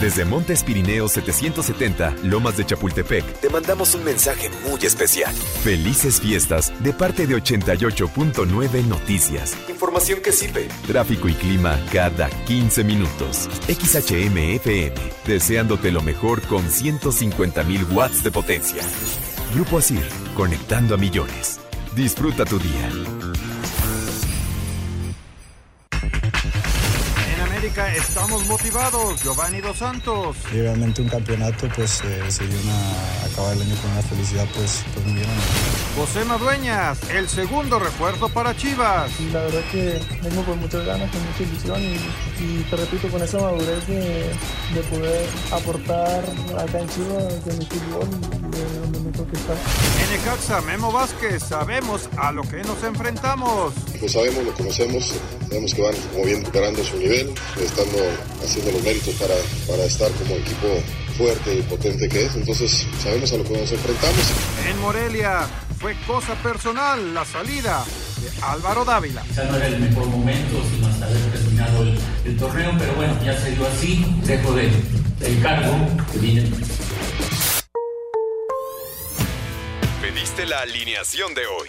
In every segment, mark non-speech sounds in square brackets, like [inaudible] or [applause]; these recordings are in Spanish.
Desde Montes Pirineos 770, Lomas de Chapultepec, te mandamos un mensaje muy especial. Felices fiestas de parte de 88.9 Noticias. Información que sirve. Tráfico y clima cada 15 minutos. XHMFM, deseándote lo mejor con 150.000 watts de potencia. Grupo Asir, conectando a millones. Disfruta tu día. Estamos motivados. Giovanni Dos Santos. Y realmente un campeonato, pues eh, sería una, acabar el año con una felicidad, pues, pues muy grande. José Madueñas, el segundo refuerzo para Chivas. La verdad que vengo con muchas ganas, con mucha ilusión y, te repito, con esa madurez de, de, poder aportar acá en Chivas de mi fútbol y de donde me toque estar. En Ecaxa, Memo Vázquez, sabemos a lo que nos enfrentamos. Pues sabemos, lo conocemos, sabemos que van como bien recuperando su nivel, estando haciendo los méritos para, para estar como equipo fuerte y potente que es. Entonces sabemos a lo que nos enfrentamos. En Morelia fue cosa personal la salida de Álvaro Dávila. Quizá no era el mejor momento, sino hasta haber terminado el, torneo, pero bueno, ya se dio así, dejo de, el cargo que viene. Pediste la alineación de hoy.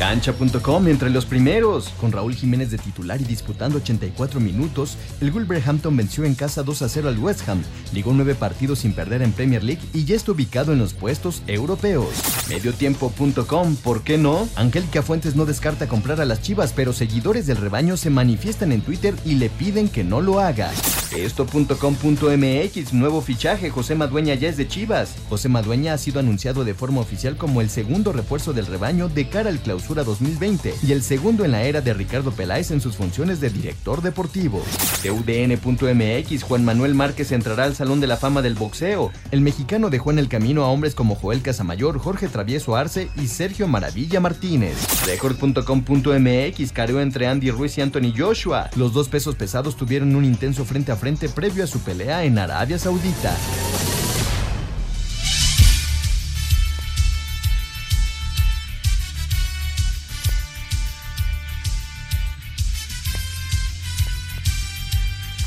Cancha.com entre los primeros, con Raúl Jiménez de titular y disputando 84 minutos, el Wolverhampton venció en casa 2 a 0 al West Ham, ligó nueve partidos sin perder en Premier League y ya está ubicado en los puestos europeos. Mediotiempo.com, ¿por qué no? Angélica Fuentes no descarta comprar a las chivas, pero seguidores del rebaño se manifiestan en Twitter y le piden que no lo haga. Esto.com.mx, nuevo fichaje, José Madueña ya es de Chivas. José Madueña ha sido anunciado de forma oficial como el segundo refuerzo del rebaño de cara al clausura 2020 y el segundo en la era de Ricardo Peláez en sus funciones de director deportivo. De UDN.mx, Juan Manuel Márquez entrará al Salón de la Fama del Boxeo. El mexicano dejó en el camino a hombres como Joel Casamayor, Jorge Travieso Arce y Sergio Maravilla Martínez. Record.com.mx careó entre Andy Ruiz y Anthony Joshua. Los dos pesos pesados tuvieron un intenso frente a frente previo a su pelea en Arabia Saudita.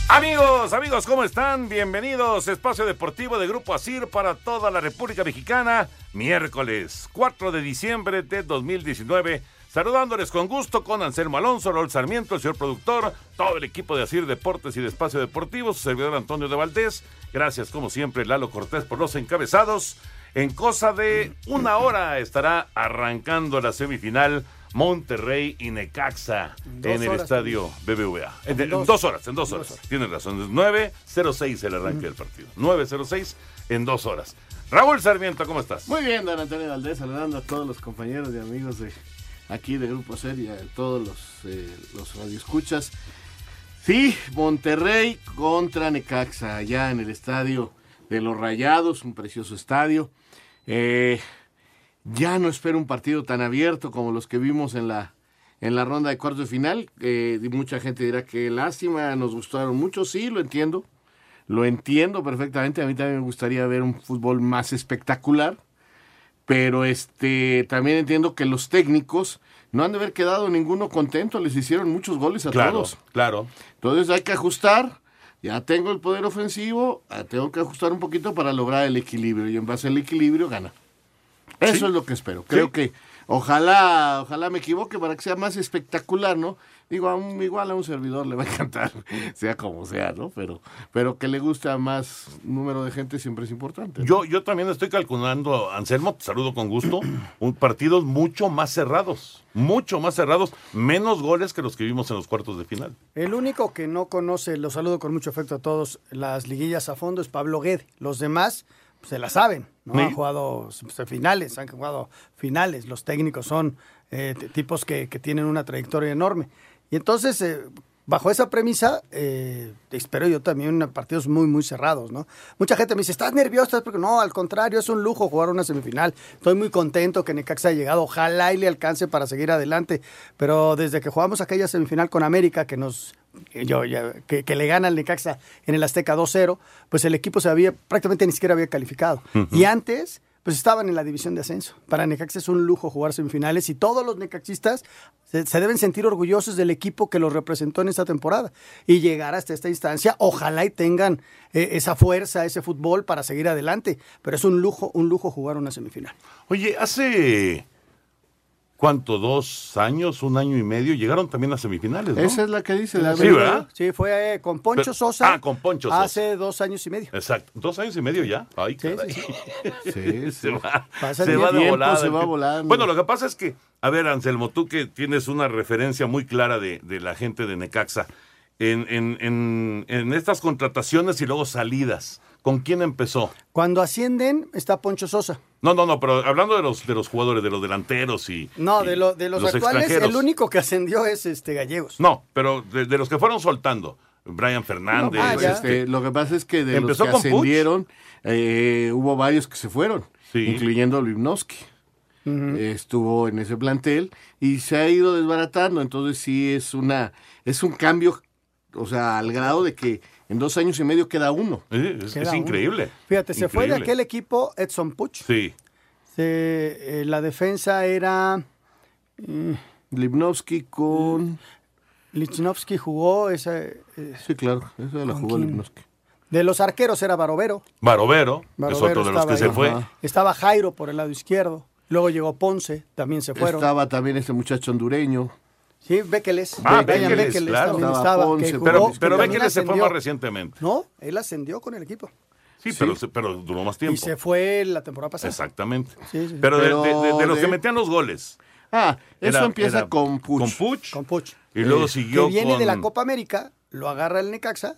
Amigos, amigos, ¿cómo están? Bienvenidos Espacio Deportivo de Grupo Asir para toda la República Mexicana, miércoles 4 de diciembre de 2019. Saludándoles con gusto con Anselmo Alonso, Rol Sarmiento, el señor productor, todo el equipo de Asir Deportes y de Espacio Deportivo, su servidor Antonio de Valdés. Gracias, como siempre, Lalo Cortés por los encabezados. En cosa de una hora estará arrancando la semifinal Monterrey y Necaxa en, el estadio BBVA. En, dos, horas, en dos horas. Tienes razón. 9.06 el arranque del partido. 9.06 en dos horas. Raúl Sarmiento, ¿cómo estás? Muy bien, don Antonio Valdés, saludando a todos los compañeros y amigos de aquí de Grupo Seria, a todos los, eh, los radioescuchas. Sí, Monterrey contra Necaxa, allá en el estadio de los Rayados, un precioso estadio. Eh, ya no espero un partido tan abierto como los que vimos en la, en la ronda de cuartos de final. Eh, mucha gente dirá que lástima, nos gustaron mucho, sí, lo entiendo. Lo entiendo perfectamente, a mí también me gustaría ver un fútbol más espectacular, pero este también entiendo que los técnicos no han de haber quedado ninguno contento, les hicieron muchos goles a todos. Claro. Entonces hay que ajustar, ya tengo el poder ofensivo, tengo que ajustar un poquito para lograr el equilibrio y en base al equilibrio gana. Eso es lo que espero. Creo que ojalá, ojalá me equivoque para que sea más espectacular, ¿no? Digo, a un, igual a un servidor le va a encantar, [laughs] sea como sea, ¿no? Pero, pero que le guste a más número de gente siempre es importante. Yo, yo también estoy calculando, Anselmo, te saludo con gusto, un partidos mucho más cerrados, mucho más cerrados, menos goles que los que vimos en los cuartos de final. El único que no conoce, lo saludo con mucho afecto a todos, las liguillas a fondo es Pablo Guede. Los demás se la saben, ¿no? Han jugado finales, han jugado finales. Los técnicos son eh, tipos que, que tienen una trayectoria enorme. Y entonces, eh, bajo esa premisa, eh, espero yo también partidos muy, muy cerrados, ¿no? Mucha gente me dice, ¿estás nervioso? ¿Estás porque no, al contrario, es un lujo jugar una semifinal. Estoy muy contento que Necaxa haya llegado. Ojalá y le alcance para seguir adelante. Pero desde que jugamos aquella semifinal con América, que nos yo, ya- que, que le gana al Necaxa en el Azteca 2-0, pues el equipo se había, prácticamente ni siquiera había calificado. Y antes, pues estaban en la división de ascenso. Para Necaxa es un lujo jugar semifinales y todos los necaxistas se, se deben sentir orgullosos del equipo que los representó en esta temporada y llegar hasta esta instancia. Ojalá y tengan eh, esa fuerza, ese fútbol para seguir adelante. Pero es un lujo, un lujo jugar una semifinal. Oye, hace. ¿Cuánto? ¿Dos años? ¿Un año y medio? Llegaron también a semifinales, ¿no? Esa es la que dice. La Sí, ¿verdad? Sí, fue eh, con Poncho Pero- Sosa. ah, con Poncho Sosa. Hace dos años y medio. Exacto. ¿Dos años y medio ya? Ay, caray. [laughs] Sí, se va, Pasa se va de volada. se va volando. Bueno, lo que pasa es que, a ver, Anselmo, tú que tienes una referencia muy clara de, de la gente de Necaxa, en, en, en, en estas contrataciones y luego salidas, ¿con quién empezó? Cuando ascienden está Poncho Sosa. No, no, no, pero hablando de los, de los jugadores, de los delanteros y... No, y de, lo- de los, actuales, extranjeros. el único que ascendió es este Gallegos. No, pero de, de los que fueron soltando, Brian Fernández. Ah. Este, lo que pasa es que de Empezó los que ascendieron, eh, hubo varios que se fueron, incluyendo Lipnowski. Estuvo en ese plantel y se ha ido desbaratando. Entonces sí es una es un cambio, o sea, al grado de que en dos años y medio queda uno. Es, Queda uno. Fíjate, se fue de aquel equipo Edson Puch. Sí. Se- eh, la defensa era. eh, Lipnowski con. Lichnowsky jugó. Esa, eh, Sí, claro, esa la ¿Con jugó quién? Lipnowski. de los arqueros era Barovero. Barovero, es Barovero otro de los que estaba se fue. Ajá. Estaba Jairo por el lado izquierdo. Luego llegó Ponce, también se fueron. Estaba también este muchacho hondureño. Sí, Bekeles. Ah, Bekeles, claro. también Estaba estaba. Ponce, que pero- jugó, Pero, pero Bekeles se fue más recientemente. No, él ascendió con el equipo. Sí, Pero, se- pero duró más tiempo. Y se fue la temporada pasada. Exactamente. Sí, sí. Pero, de- Pero de, de- de los que metían los goles. Ah, eso Era- empieza era con Puch. Con Puch. Con Puch. Y luego Eh, siguió que viene con... de la Copa América, lo agarra el Necaxa,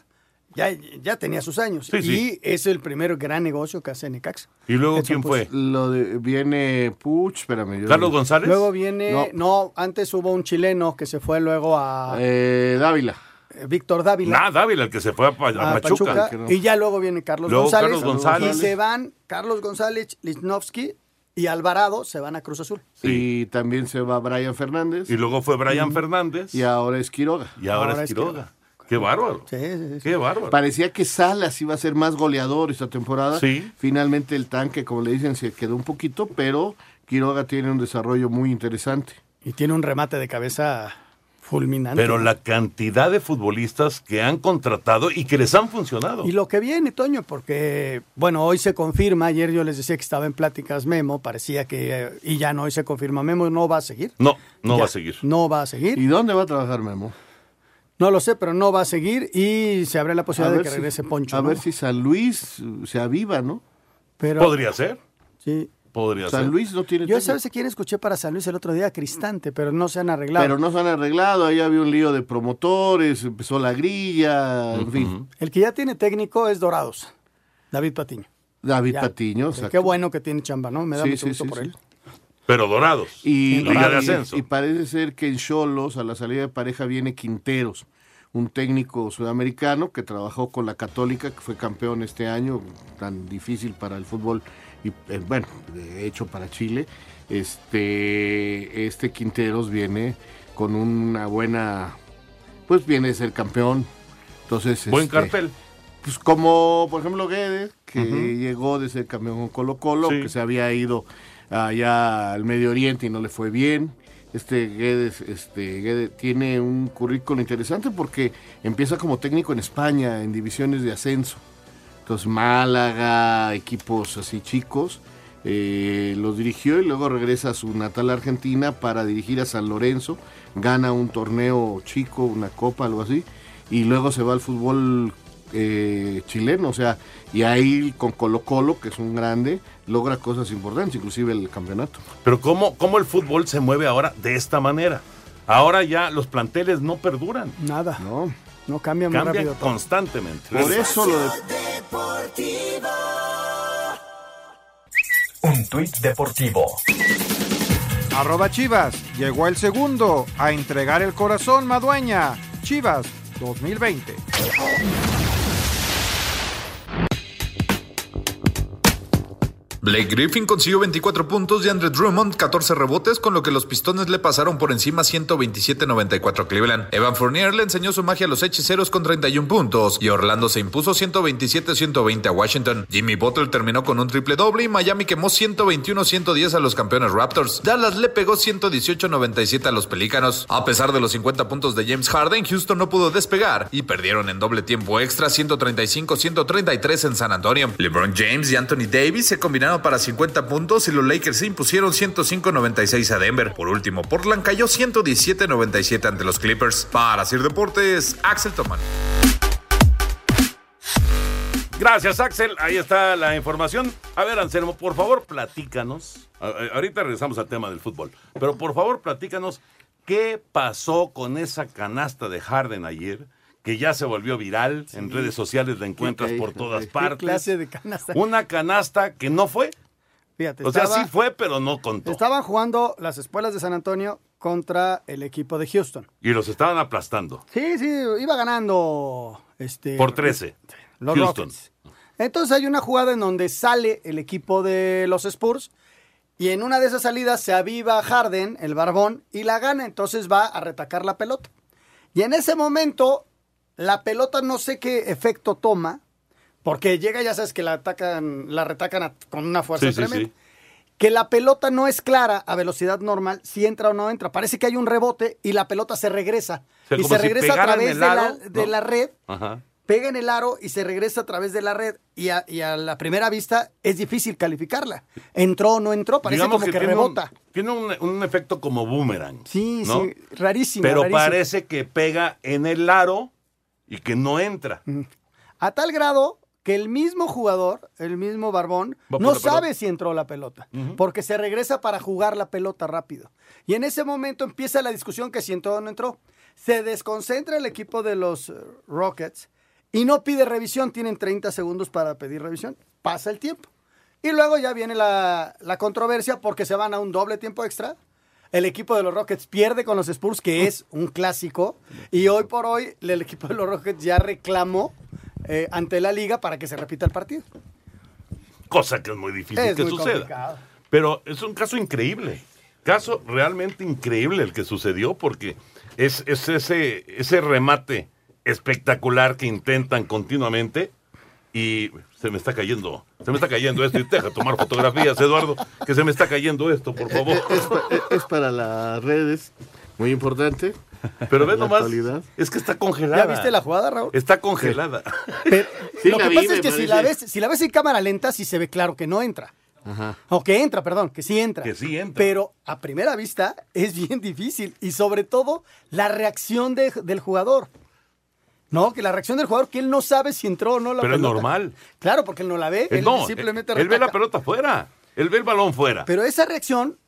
ya, ya tenía sus años. Sí, y sí. es el primer gran negocio que hace Necaxa. ¿Y luego Edson quién Puch. fue? Lo de, viene Puch, espérame. yo- ¿Carlos González? Luego viene, No. no. antes hubo un chileno que se fue luego a Eh, Dávila. eh, Víctor Dávila. Nada, Dávila, el que se fue a, Pa- a a Pachuca. Pachuca, que no. y ya luego viene Carlos Luego González, Carlos González. y se van Carlos González, Lichnowsky y Alvarado se van a Cruz Azul. Y también se va Brian Fernández. Y luego fue Brian Fernández. Y ahora es Quiroga. Y ahora, Ahora es es Quiroga. Qué bárbaro. Sí, sí, sí. Qué bárbaro. Parecía que Salas iba a ser más goleador esta temporada. Sí. Finalmente el tanque, como le dicen, se quedó un poquito, pero Quiroga tiene un desarrollo muy interesante. Y tiene un remate de cabeza fulminante. Pero la cantidad de futbolistas que han contratado y que les han funcionado. Y lo que viene, Toño, porque, bueno, hoy se confirma, ayer yo les decía que estaba en pláticas Memo, parecía que, eh, y ya no, hoy se confirma, Memo no va a seguir. No, no Ya, va a seguir. No va a seguir. ¿Y dónde va a trabajar Memo? No lo sé, pero no va a seguir y se abre la posibilidad de que si- regrese Poncho. A ¿no? ver si San Luis uh, se aviva, ¿no? Pero, Podría ser. Sí. Podría San ser. Luis no tiene Yo. ¿sabes a quién escuché para San Luis el otro día? Cristante, pero no se han arreglado. Pero no se han arreglado, ahí había un lío de promotores, empezó la grilla, en fin. El que ya tiene técnico es Dorados, David Patiño. David Ya. Patiño, exacto. Qué bueno que tiene chamba, ¿no? Me da Sí, mucho sí, gusto sí, por sí. él. Pero dorados. Y, Liga de ascenso. y parece ser que en Cholos, a la salida de pareja, viene Quinteros, un técnico sudamericano que trabajó con la Católica, que fue campeón este año, tan difícil para el fútbol y, eh, bueno, de hecho para Chile. Este, este Quinteros viene con una buena, pues viene de ser campeón. Entonces, Buen este, cartel. Pues como, por ejemplo, Guedes, que llegó de ser campeón con Colo Colo, Sí. que se había ido allá al Medio Oriente y no le fue bien. Este Guedes, este Guedes tiene un currículo interesante porque empieza como técnico en España, en divisiones de ascenso. Entonces Málaga, equipos así chicos, eh, los dirigió y luego regresa a su natal Argentina para dirigir a San Lorenzo, gana un torneo chico, una copa, algo así, y luego se va al fútbol eh, chileno, o sea, y ahí con Colo Colo, que es un grande, logra cosas importantes, inclusive el campeonato. Pero ¿cómo, ¿cómo el fútbol se mueve ahora de esta manera? Ahora ya los planteles no perduran. Nada. No. No cambia muy Cambian rápido constantemente. Por eso lo de... Un tuit deportivo. Arroba Chivas. Llegó el segundo a entregar el corazón Madueña. Chivas 2020. Blake Griffin consiguió 24 puntos y Andre Drummond 14 rebotes, con lo que los Pistones le pasaron por encima 127-94 a Cleveland. Evan Fournier le enseñó su magia a los hechiceros con 31 puntos y Orlando se impuso 127-120 a Washington. Jimmy Butler terminó con un triple doble y Miami quemó 121-110 a los campeones Raptors. Dallas le pegó 118-97 a los Pelícanos. A pesar de los 50 puntos de James Harden, Houston no pudo despegar y perdieron en doble tiempo extra 135-133 en San Antonio. LeBron James y Anthony Davis se combinaron para 50 puntos y los Lakers se impusieron 105-96 a Denver. Por último, Portland cayó 117-97 ante los Clippers. Para Sir Deportes, Axel Toman. Gracias, Axel. Ahí está la información. A ver, Anselmo, por favor, platícanos. Ahorita regresamos al tema del fútbol. Pero por favor, platícanos qué pasó con esa canasta de Harden ayer que ya se volvió viral. En redes sociales la encuentras por todas [laughs] partes. ¿Qué clase de canasta? Una canasta que no fue. Fíjate, o sea, sí fue, pero no contó. Estaban jugando las espuelas de San Antonio contra el equipo de Houston. Y los estaban aplastando. Sí, sí, iba ganando. Este, por 13. Los Houston. Rockets. Entonces hay una jugada en donde sale el equipo de los Spurs y en una de esas salidas se aviva Harden, el barbón, y la gana. Entonces va a retacar la pelota. Y en ese momento la pelota no sé qué efecto toma, porque llega, ya sabes que la atacan, la retacan a- con una fuerza Sí, tremenda. sí. Que la pelota no es clara a velocidad normal, si entra o no entra. Parece que hay un rebote y la pelota se regresa. O sea, y se si regresa a través de, aro, la, de ¿no? la red, Ajá. pega en el aro y se regresa a través de la red. Y a, y a la primera vista es difícil calificarla. Entró o no entró, parece Digamos como que, tiene un- rebota. tiene un, un efecto como boomerang. Sí, ¿no? sí, rarísimo. Pero rarísimo. parece que pega en el aro y que no entra. A tal grado que el mismo jugador, el mismo Barbón, no pelota. sabe si entró la pelota, porque se regresa para jugar la pelota rápido. Y en ese momento empieza la discusión que si entró o no entró. Se desconcentra el equipo de los Rockets y no pide revisión. Tienen 30 segundos para pedir revisión. Pasa el tiempo. Y luego ya viene la, la controversia porque se van a un doble tiempo extra. El equipo de los Rockets pierde con los Spurs, que es un clásico. Y hoy por hoy el equipo de los Rockets ya reclamó eh, ante la liga para que se repita el partido. Cosa que es muy difícil Es que muy suceda. complicado. Pero es un caso increíble. Caso realmente increíble el que sucedió porque es, es ese, ese remate espectacular que intentan continuamente y se me está cayendo, se me está cayendo esto y deja tomar fotografías, Eduardo, que se me está cayendo esto, por favor. Es, pa- es para las redes, muy importante. Pero ve nomás, actualidad. es que está congelada. ¿Ya viste la jugada, Raúl? Está congelada. Sí, [laughs] Lo que vi, pasa es que si la, ves, si la ves en cámara lenta, sí se ve claro que no entra. Ajá. O que entra, perdón, que sí entra. Que sí entra. Pero a primera vista es bien difícil. Y sobre todo la reacción de- del jugador. No, que la reacción del jugador, que él no sabe si entró o no la Pero es normal. Claro, porque él no la ve. Él Él, no, simplemente él, él ve la pelota fuera. Él ve el balón fuera. Pero esa reacción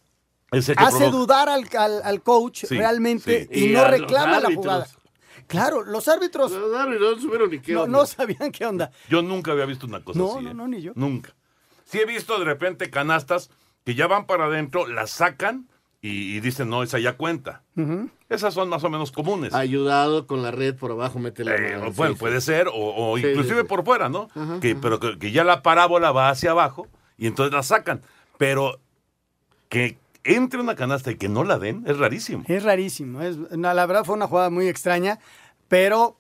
hace provoca- dudar al, al- al coach Sí, realmente sí. y, Y no reclama la jugada. Claro, los árbitros Los árbitros no supieron ni qué no, onda. no sabían qué onda. Yo nunca había visto una cosa No, así. no, ¿eh? no, ni yo. Nunca. Sí he visto de repente canastas que ya van para adentro, las sacan y, y dicen, no, esa ya cuenta. Esas son más o menos comunes. Ayudado con la red por abajo, mete la Eh, mano, bueno, sí, puede sí. ser, o, o Sí, inclusive por fuera, ¿no? Que. Pero que, que ya la parábola va hacia abajo y entonces la sacan. Pero que entre una canasta y que no la den es rarísimo. Es rarísimo. Es, no, la verdad fue una jugada muy extraña, pero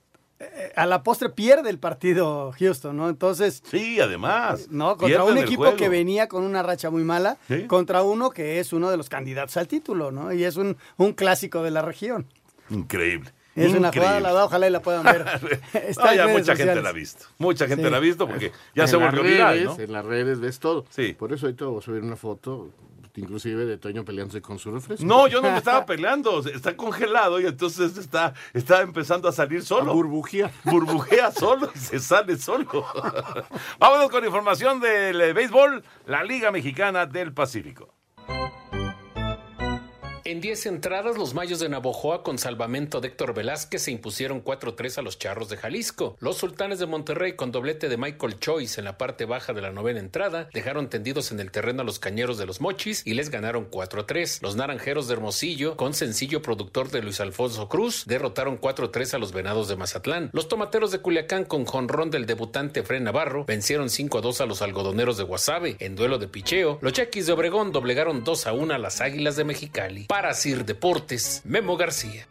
a la postre pierde el partido Houston, ¿no? Entonces, Sí, además. no, contra un equipo que venía con una racha muy mala, Sí. contra uno que es uno de los candidatos al título, ¿no? Y es un, un clásico de la región. Increíble. Es una jugada, la verdad, ojalá y la puedan ver. [laughs] Está No, ya mucha gente la ha visto. Mucha gente Sí. la ha visto porque ya En se volvió viral, redes, ¿no? En las redes ves todo. Sí. Por eso ahorita voy a subir una foto, inclusive de Toño peleándose con su refresco. No, yo no me estaba peleando. Está congelado y entonces está, está empezando a salir solo. Burbujía. Burbujea solo y se sale solo. Vámonos con información del béisbol, la Liga Mexicana del Pacífico. En 10 entradas, los Mayos de Navojoa con salvamento de Héctor Velázquez se impusieron 4-3 a los Charros de Jalisco. Los Sultanes de Monterrey con doblete de Michael Choice en la parte baja de la novena entrada dejaron tendidos en el terreno a los Cañeros de los Mochis y les ganaron 4-3. Los Naranjeros de Hermosillo con sencillo productor de Luis Alfonso Cruz derrotaron 4-3 a los Venados de Mazatlán. Los Tomateros de Culiacán con jonrón del debutante Fren Navarro vencieron 5-2 a los Algodoneros de Guasave. En duelo de picheo, los Yaquis de Obregón doblegaron 2-1 a las Águilas de Mexicali. Para Sir Deportes, Memo García.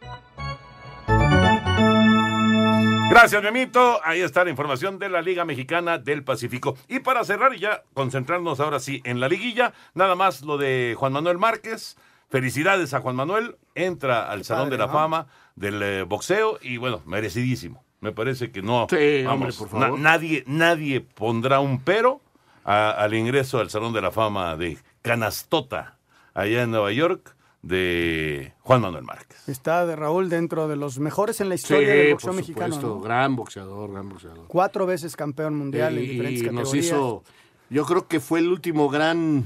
Gracias, Memito. Ahí está la información de la Liga Mexicana del Pacífico. Y para cerrar y ya concentrarnos ahora sí en la liguilla, nada más lo de Juan Manuel Márquez. Felicidades a Juan Manuel. Entra al Salón de la Fama del eh, boxeo y bueno, merecidísimo. Me parece que no. Sí, hombre, por favor. nadie, nadie pondrá un pero a- al ingreso al Salón de la Fama de Canastota, allá en Nueva York, de Juan Manuel Márquez. Está de Raúl dentro de los mejores en la Sí, historia del por boxeo mexicano. supuesto, ¿no? gran boxeador, gran boxeador. Cuatro veces campeón mundial en diferentes y categorías. nos hizo, yo creo que fue el último gran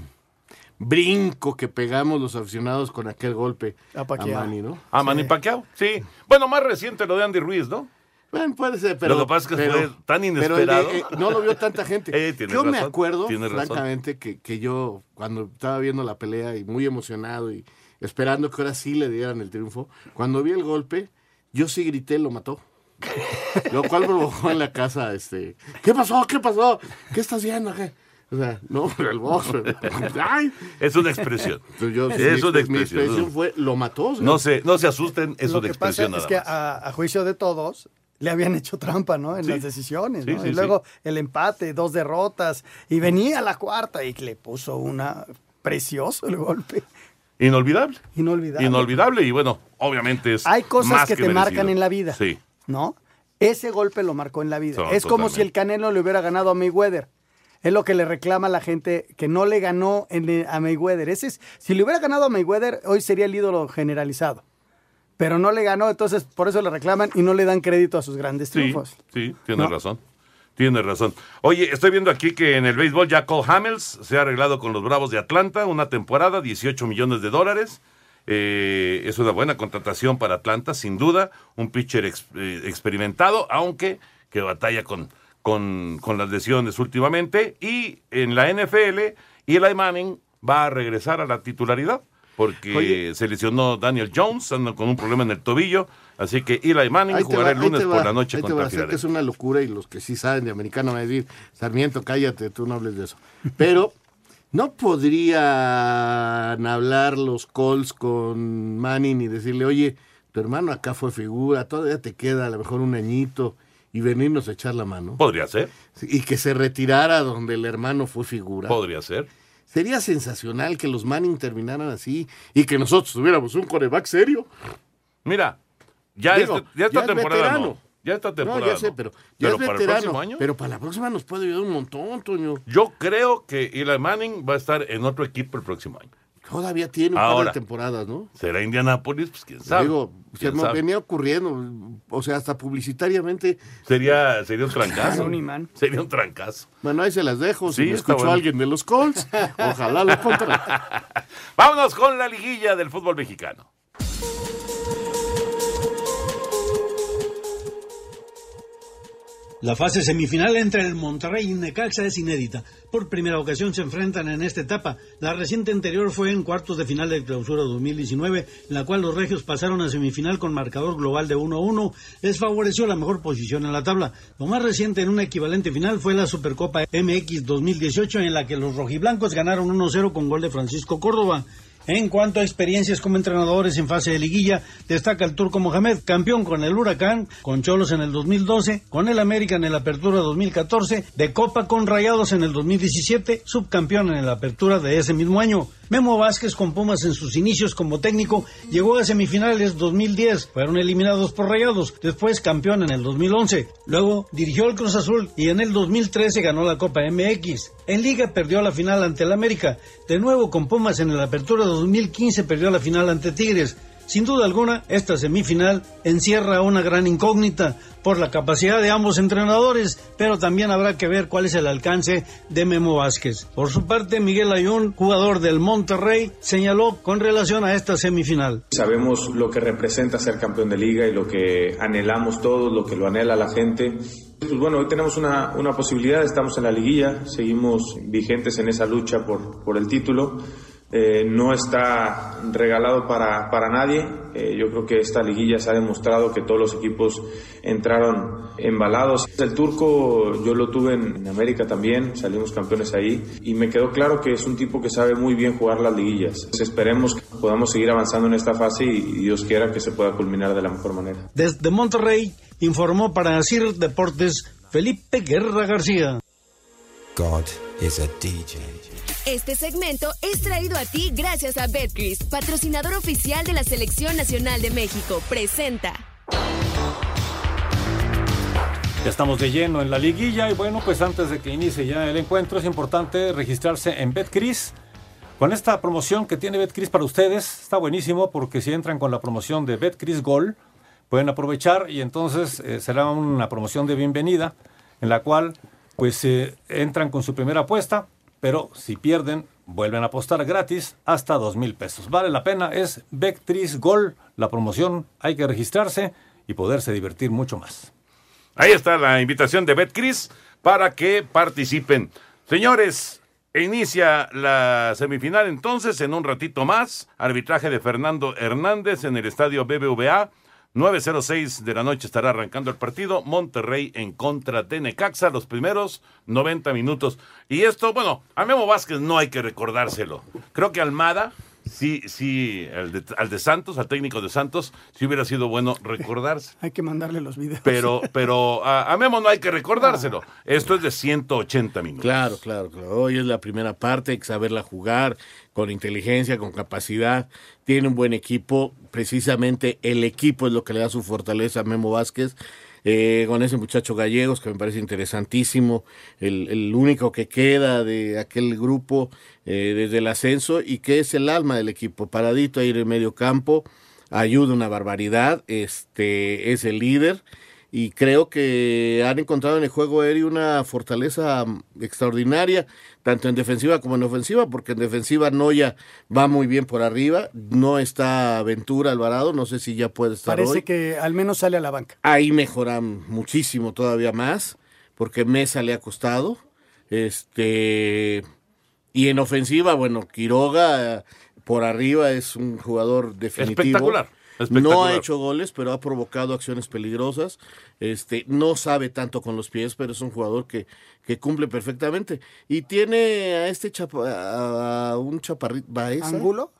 brinco que pegamos los aficionados con aquel golpe A a, Pacquiao. Manny, ¿no? A Manny Pacquiao, sí. Bueno, más reciente lo de Andy Ruiz, ¿no? Bueno, puede ser, pero... Lo que pasa es que pero- fue tan pero inesperado. eh, no lo vio tanta gente. [laughs] Eh, yo me acuerdo, francamente, que, que yo cuando estaba viendo la pelea y muy emocionado y esperando que ahora sí le dieran el triunfo, cuando vi el golpe, yo sí grité, lo mató. Lo cual provocó en la casa, este, ¿qué pasó? ¿Qué pasó? ¿Qué estás viendo? ¿Qué? O sea, no, el box. pero- ¡Ay! Es una expresión. Yo- es mi, una expre- mi expresión. expresión fue, lo mató. o sea, No se, no se asusten, es Lo una que pasa expresión es nada que a, a juicio de todos le habían hecho trampa, ¿no? En Sí. las decisiones, Sí, ¿no? sí, y luego el empate, dos derrotas, y venía la cuarta y le puso una precioso el golpe. Inolvidable. Inolvidable. Inolvidable y bueno, obviamente es Hay cosas más que, te merecido. marcan en la vida, Sí. ¿no? Ese golpe lo marcó en la vida. Es como si el Canelo le hubiera ganado a Mayweather. Es lo que le reclama la gente que no le ganó en el- a Mayweather. Ese es, si le hubiera ganado a Mayweather, hoy sería el ídolo generalizado. Pero no le ganó, entonces por eso le reclaman y no le dan crédito a sus grandes Sí, triunfos. sí, tienes ¿No? razón. Tienes razón. Oye, estoy viendo aquí que en el béisbol ya Cole Hamels se ha arreglado con los Bravos de Atlanta, una temporada, 18 millones de dólares. Eh, es una buena contratación para Atlanta, sin duda. Un pitcher eh, experimentado, aunque que batalla con, con, con las lesiones últimamente. Y en la NFL, Eli Manning va a regresar a la titularidad. Porque Oye. se lesionó Daniel Jones, anda con un problema en el tobillo. Así que Eli Manning Ahí jugará va, el lunes por la noche ahí te contra va, que es una locura y los que sí saben de americano van a decir, Sarmiento, cállate, tú no hables de eso. Pero, ¿no podrían hablar los Colts con Manning y decirle, oye, tu hermano acá fue figura, todavía te queda a lo mejor un añito y venirnos a echar la mano? Podría ser, Y que se retirara donde el hermano fue figura. podría ser. Sería sensacional que los Manning terminaran así y que nosotros tuviéramos un coreback serio. Mira, ya, Digo, este- ya esta ya temporada no. Ya esta No, temporada ya sé, no. pero ya es para el veterano. próximo año, Pero para la próxima nos puede ayudar un montón, Toño. yo creo que Eli Manning va a estar en otro equipo el próximo año. Todavía tiene un par Ahora. de temporadas, ¿no? ¿Será Indianapolis? Pues quién sabe. Digo, se ¿Quién me sabe? venía ocurriendo, o sea, hasta publicitariamente. Sería, sería un trancazo. Un imán. Sería un trancazo. Bueno, ahí se las dejo. Sí, si me escuchó bueno. alguien de los Colts, ojalá lo contrate. [laughs] Vámonos con la liguilla del fútbol mexicano. La fase semifinal entre el Monterrey y Necaxa es inédita. Por primera ocasión se enfrentan en esta etapa. La reciente anterior fue en cuartos de final de clausura 2019, en la cual los regios pasaron a semifinal con marcador global de 1-1. Les favoreció la mejor posición en la tabla. Lo más reciente en una equivalente final fue la Supercopa MX 2018, en la que los rojiblancos ganaron 1-0 con gol de Francisco Córdoba. En cuanto a experiencias como entrenadores en fase de liguilla, destaca el turco Mohamed, campeón con el Huracán, con Cholos en el 2012, con el América en el Apertura 2014, de Copa con Rayados en el 2017, subcampeón en el Apertura de ese mismo año. Memo Vázquez con Pumas en sus inicios como técnico llegó a semifinales 2010, fueron eliminados por Rayados, después campeón en el 2011. Luego dirigió el Cruz Azul y en el 2013 ganó la Copa MX. En Liga perdió la final ante el América. De nuevo con Pumas en el Apertura 2015 perdió la final ante Tigres. Sin duda alguna, esta semifinal encierra una gran incógnita por la capacidad de ambos entrenadores, pero también habrá que ver cuál es el alcance de Memo Vázquez. Por su parte, Miguel Ayun, jugador del Monterrey, señaló con relación a esta semifinal. Sabemos lo que representa ser campeón de liga y lo que anhelamos todos, lo que lo anhela la gente. Pues bueno, hoy tenemos una, una posibilidad, estamos en la liguilla, seguimos vigentes en esa lucha por, por el título. Eh, no está regalado para, para nadie. Eh, yo creo que esta liguilla se ha demostrado que todos los equipos entraron embalados. El turco yo lo tuve en, América también, salimos campeones ahí y me quedó claro que es un tipo que sabe muy bien jugar las liguillas. esperemos que podamos seguir avanzando en esta fase y, y Dios quiera que se pueda culminar de la mejor manera. Desde Monterrey informó para CIR Deportes Felipe Guerra García. God is a DJ. Este segmento es traído a ti gracias a Betcris, patrocinador oficial de la Selección Nacional de México. Presenta. Ya estamos de lleno en la liguilla y bueno, pues antes de que inicie ya el encuentro es importante registrarse en Betcris. Con esta promoción que tiene Betcris para ustedes, está buenísimo porque si entran con la promoción de Betcris Gol, pueden aprovechar y entonces eh, será una promoción de bienvenida en la cual pues eh, entran con su primera apuesta, pero si pierden, vuelven a apostar gratis hasta dos mil pesos. Vale la pena, es Vectris Gol, la promoción, hay que registrarse y poderse divertir mucho más. Ahí está la invitación de Betcris para que participen. Señores, inicia la semifinal entonces en un ratito más. Arbitraje de Fernando Hernández en el estadio BBVA. 9.06 de la noche estará arrancando el partido. Monterrey en contra de Necaxa, los primeros 90 minutos. Y esto, bueno, a Memo Vázquez no hay que recordárselo. Creo que Almada, sí, sí, al de, Santos, al técnico de Santos, sí hubiera sido bueno recordarse. hay que mandarle los videos. Pero, pero a, Memo no hay que recordárselo. Esto es de 180 minutos. Claro, claro, claro. Hoy es la primera parte, hay que saberla jugar con inteligencia, con capacidad, tiene un buen equipo, precisamente el equipo es lo que le da su fortaleza a Memo Vázquez. Eh, con ese muchacho gallegos que me parece interesantísimo, el, único que queda de aquel grupo eh, desde el ascenso y que es el alma del equipo, paradito ahí en el medio campo, ayuda una barbaridad, este es el líder y creo que han encontrado en el juego aéreo una fortaleza extraordinaria, tanto en defensiva como en ofensiva, porque en defensiva Noya va muy bien por arriba, no está Ventura Alvarado, no sé si ya puede estar Parece que al menos sale a la banca. Ahí mejoran muchísimo todavía más, porque Mesa le ha costado, este y en ofensiva, bueno, Quiroga por arriba es un jugador definitivo. Espectacular. No ha hecho goles, pero ha provocado acciones peligrosas. Este, no sabe tanto con los pies, pero es un jugador que, que cumple perfectamente. Y tiene a este chapa, a un chaparrito, Baeza. ¿Angulo?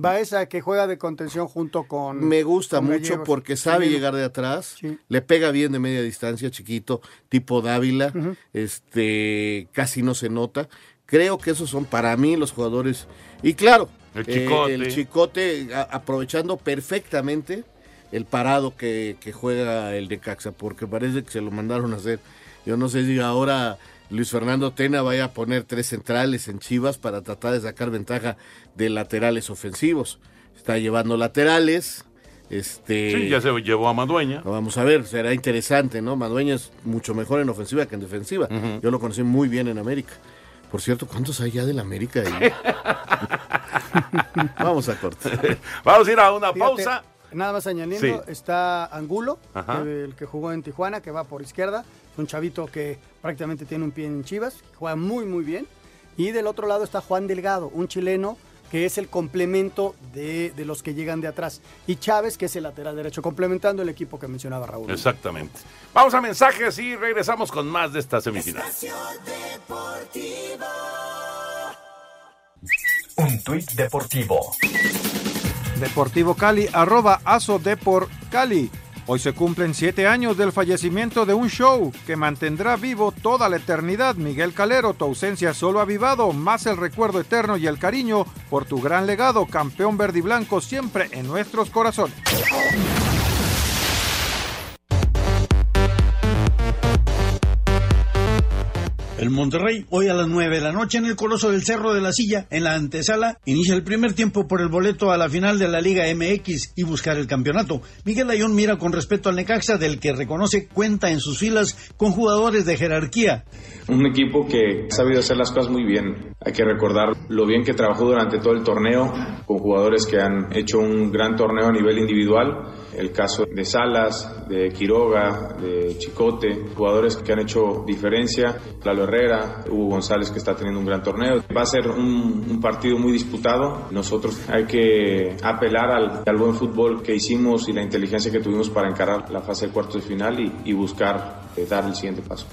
Baeza que juega de contención junto con. Me gusta mucho porque sabe llegar de atrás, le pega bien de media distancia, chiquito, tipo Dávila, este, casi no se nota. Creo que esos son para mí los jugadores. Y claro, el chicote. el chicote aprovechando perfectamente el parado que, juega el de Caxa, porque parece que se lo mandaron a hacer. Yo no sé si ahora Luis Fernando Tena vaya a poner tres centrales en Chivas para tratar de sacar ventaja de laterales ofensivos. Está llevando laterales. Este, sí, ya se llevó a Madueña. Vamos a ver, será interesante, ¿no? Madueña es mucho mejor en ofensiva que en defensiva. Yo lo conocí muy bien en América. Por cierto, ¿cuántos hay ya del América ahí? [laughs] Vamos a cortar. Vamos a ir a una pausa. Nada más añadiendo, está Angulo, el que jugó en Tijuana, que va por izquierda. un chavito que prácticamente tiene un pie en Chivas, juega muy, muy bien. Y del otro lado está Juan Delgado, un chileno que es el complemento de, de, los que llegan de atrás. Y Chávez, que es el lateral derecho, complementando el equipo que mencionaba Raúl. Exactamente. Vamos a mensajes y regresamos con más de esta semifinal. Un tuit deportivo. Deportivo Cali, arroba Aso Depor Cali. Hoy se cumplen siete años del fallecimiento de un show que mantendrá vivo toda la eternidad. Miguel Calero, tu ausencia solo avivado, más el recuerdo eterno y el cariño por tu gran legado, campeón verde y blanco siempre en nuestros corazones. El Monterrey, hoy a las 9 de la noche en el Coloso del Cerro de la Silla, en la antesala, inicia el primer tiempo por el boleto a la final de la Liga MX y buscar el campeonato. Miguel Ayón mira con respeto al Necaxa, del que reconoce cuenta en sus filas con jugadores de jerarquía. Un equipo que ha sabido hacer las cosas muy bien. Hay que recordar lo bien que trabajó durante todo el torneo, con jugadores que han hecho un gran torneo a nivel individual. El caso de Salas, de Quiroga, de Chicote, jugadores que han hecho diferencia. Lalo Herrera, Hugo González que está teniendo un gran torneo. Va a ser un, partido muy disputado. Nosotros hay que apelar al, buen fútbol que hicimos y la inteligencia que tuvimos para encarar la fase de cuartos de final y, y buscar eh, dar el siguiente paso.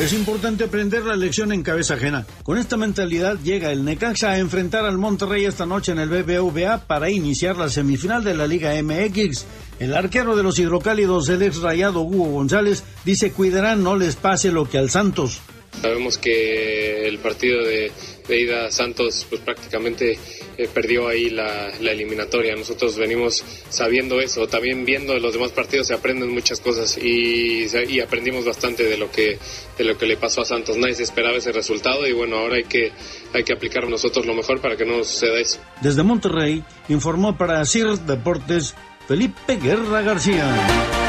Es importante aprender la lección en cabeza ajena. Con esta mentalidad llega el Necaxa a enfrentar al Monterrey esta noche en el BBVA para iniciar la semifinal de la Liga MX. El arquero de los hidrocálidos, el ex rayado Hugo González, dice cuidarán no les pase lo que al Santos. Sabemos que el partido de, ida Santos pues prácticamente eh, perdió ahí la, la, eliminatoria. Nosotros venimos sabiendo eso, también viendo los demás partidos se aprenden muchas cosas y, y, aprendimos bastante de lo que de lo que le pasó a Santos. Nadie se esperaba ese resultado y bueno, ahora hay que hay que aplicar nosotros lo mejor para que no suceda eso. Desde Monterrey informó para CIR Deportes Felipe Guerra García.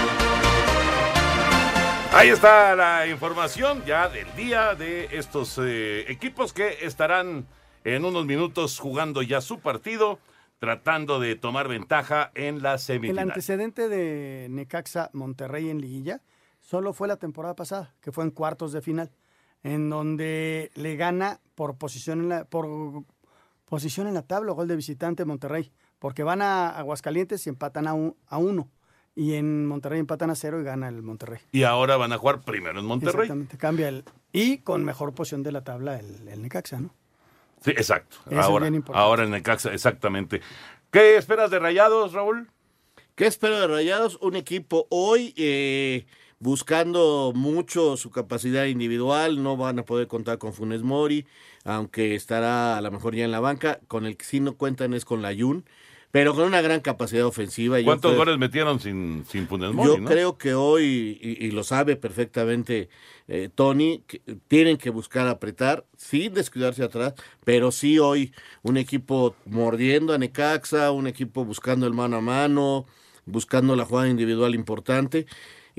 Ahí está la información ya del día de estos eh, equipos que estarán en unos minutos jugando ya su partido, tratando de tomar ventaja en la semifinal. El antecedente de Necaxa Monterrey en liguilla solo fue la temporada pasada, que fue en cuartos de final, en donde le gana por posición en la, por posición en la tabla, gol de visitante Monterrey, porque van a Aguascalientes y empatan a, un, a uno. Y en Monterrey empatan a cero y gana el Monterrey. Y ahora van a jugar primero en Monterrey. Exactamente, cambia el. Y con mejor posición de la tabla el, el Necaxa, ¿no? Sí, exacto. ahora, ahora el Necaxa, exactamente. ¿Qué esperas de Rayados, Raúl? ¿Qué espero de Rayados? Un equipo hoy eh, buscando mucho su capacidad individual. No van a poder contar con Funes Mori, aunque estará a lo mejor ya en la banca. Con el que sí no cuentan es con la Jun pero con una gran capacidad ofensiva. ¿Cuántos goles metieron sin, sin Funes Mori, Yo no? creo que hoy, y, y, lo sabe perfectamente eh, Tony, que tienen que buscar apretar, sin descuidarse atrás, pero sí hoy un equipo mordiendo a Necaxa, un equipo buscando el mano a mano, buscando la jugada individual importante.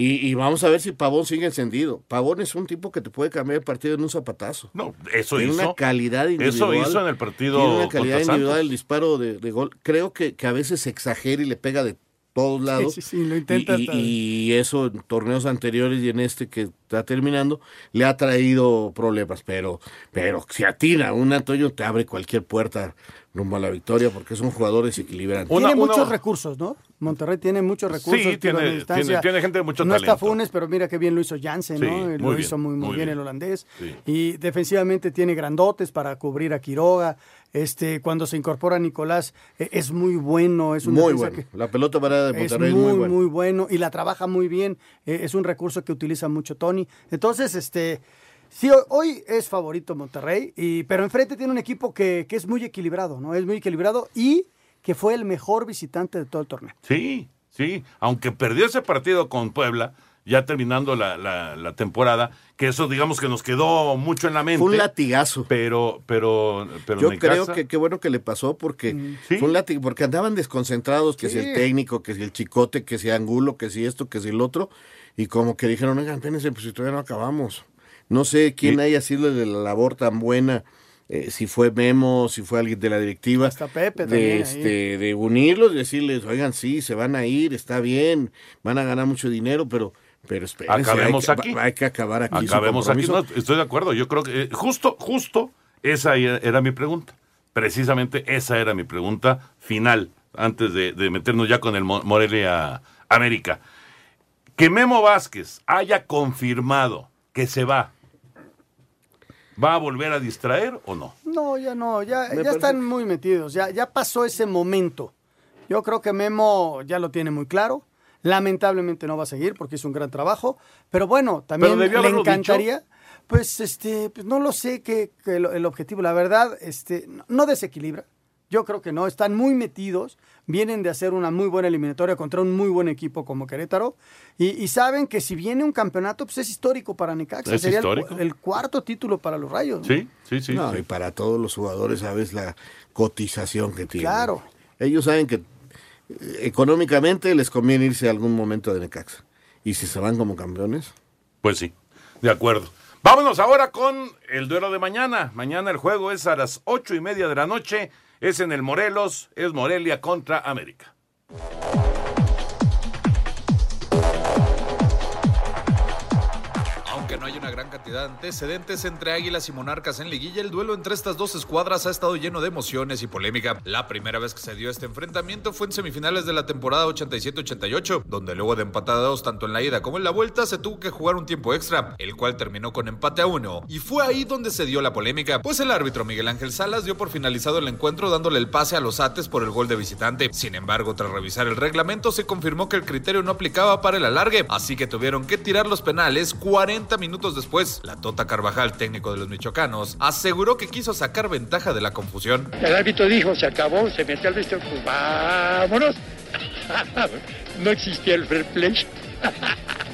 Y, y, vamos a ver si Pavón sigue encendido. Pavón es un tipo que te puede cambiar el partido en un zapatazo. No, eso tiene hizo. una calidad individual. Eso hizo en el partido. Tiene una calidad individual el disparo de, de, gol. Creo que, que a veces se exagera y le pega de todos lados. Sí, sí, sí, lo intenta. Y, y, y, eso en torneos anteriores y en este que está terminando, le ha traído problemas. Pero, pero si atina, un Antonio te abre cualquier puerta rumbo a la victoria porque es un jugador desequilibrante. Tiene una, muchos una... recursos, ¿no? Monterrey tiene muchos recursos. Sí, tiene, tiene, tiene, gente de mucho no talento. está Funes, pero mira qué bien lo hizo Jansen, sí, ¿no? Lo bien, hizo muy, muy, muy bien, bien, el holandés. Sí. Y defensivamente tiene grandotes para cubrir a Quiroga. Este, cuando se incorpora Nicolás, eh, es muy bueno. Es un muy bueno. Que la pelota parada de Monterrey es muy, muy, bueno. muy bueno. Y la trabaja muy bien. Eh, es un recurso que utiliza mucho Tony. Entonces, este. Sí, hoy es favorito Monterrey, y, pero enfrente tiene un equipo que, que, es muy equilibrado, ¿no? Es muy equilibrado y que fue el mejor visitante de todo el torneo. Sí, sí, aunque perdió ese partido con Puebla, ya terminando la, la, la, temporada, que eso digamos que nos quedó mucho en la mente. Fue un latigazo. Pero, pero, pero Yo creo que qué bueno que le pasó porque Mm, ¿Sí? fue un latigazo, porque andaban desconcentrados, que sí. si el técnico, que si el chicote, que si Angulo, que si esto, que si el otro, y como que dijeron, oigan, espérense, pues si todavía no acabamos. No sé quién sí. haya sido de la labor tan buena, eh, si fue Memo, si fue alguien de la directiva. Hasta Pepe de. Este, de unirlos, decirles, oigan, sí, se van a ir, está bien, van a ganar mucho dinero, pero pero espérense, acabemos hay que, aquí. Hay que acabar aquí. Acabemos aquí. No, estoy de acuerdo. Yo creo que eh, justo, justo esa era mi pregunta. Precisamente esa era mi pregunta final antes de, de meternos ya con el Morelia América. Que Memo Vázquez haya confirmado que se va ¿Va a volver a distraer o no? No, ya no, ya, ya están muy metidos, ya, ya pasó ese momento. Yo creo que Memo ya lo tiene muy claro. Lamentablemente no va a seguir porque hizo un gran trabajo. Pero bueno, también Pero le encantaría. Dicho. Pues este, pues no lo sé que, que el, el, objetivo, la verdad, este, no desequilibra. Yo creo que no, están muy metidos, vienen de hacer una muy buena eliminatoria contra un muy buen equipo como Querétaro y, saben que si viene un campeonato, pues es histórico para Necaxa, sería el, cuarto título para los Rayos. Sí, sí, sí, Y para todos los jugadores, sabes la cotización que tienen. Claro. Ellos saben que económicamente les conviene irse a algún momento de Necaxa. Y si se van como campeones. Pues sí, de acuerdo. Vámonos ahora con el duelo de mañana. Mañana el juego es a las ocho y media de la noche. Es en el Morelos, es Morelia contra América. Hay una gran cantidad de antecedentes entre Águilas y Monarcas en liguilla, el duelo entre estas dos escuadras ha estado lleno de emociones y polémica. La primera vez que se dio este enfrentamiento fue en semifinales de la temporada 87-88, donde luego de empatados tanto en la ida como en la vuelta se tuvo que jugar un tiempo extra, el cual terminó con empate a uno. Y fue ahí donde se dio la polémica, pues el árbitro Miguel Ángel Salas dio por finalizado el encuentro dándole el pase a los Ates por el gol de visitante. Sin embargo, tras revisar el reglamento se confirmó que el criterio no aplicaba para el alargue, así que tuvieron que tirar los penales 40 minutos después, la Tota Carvajal, técnico de los michoacanos, aseguró que quiso sacar ventaja de la confusión. El árbitro dijo, se acabó, se metió al vestido, pues vámonos. [laughs] no existía el fair play. [laughs]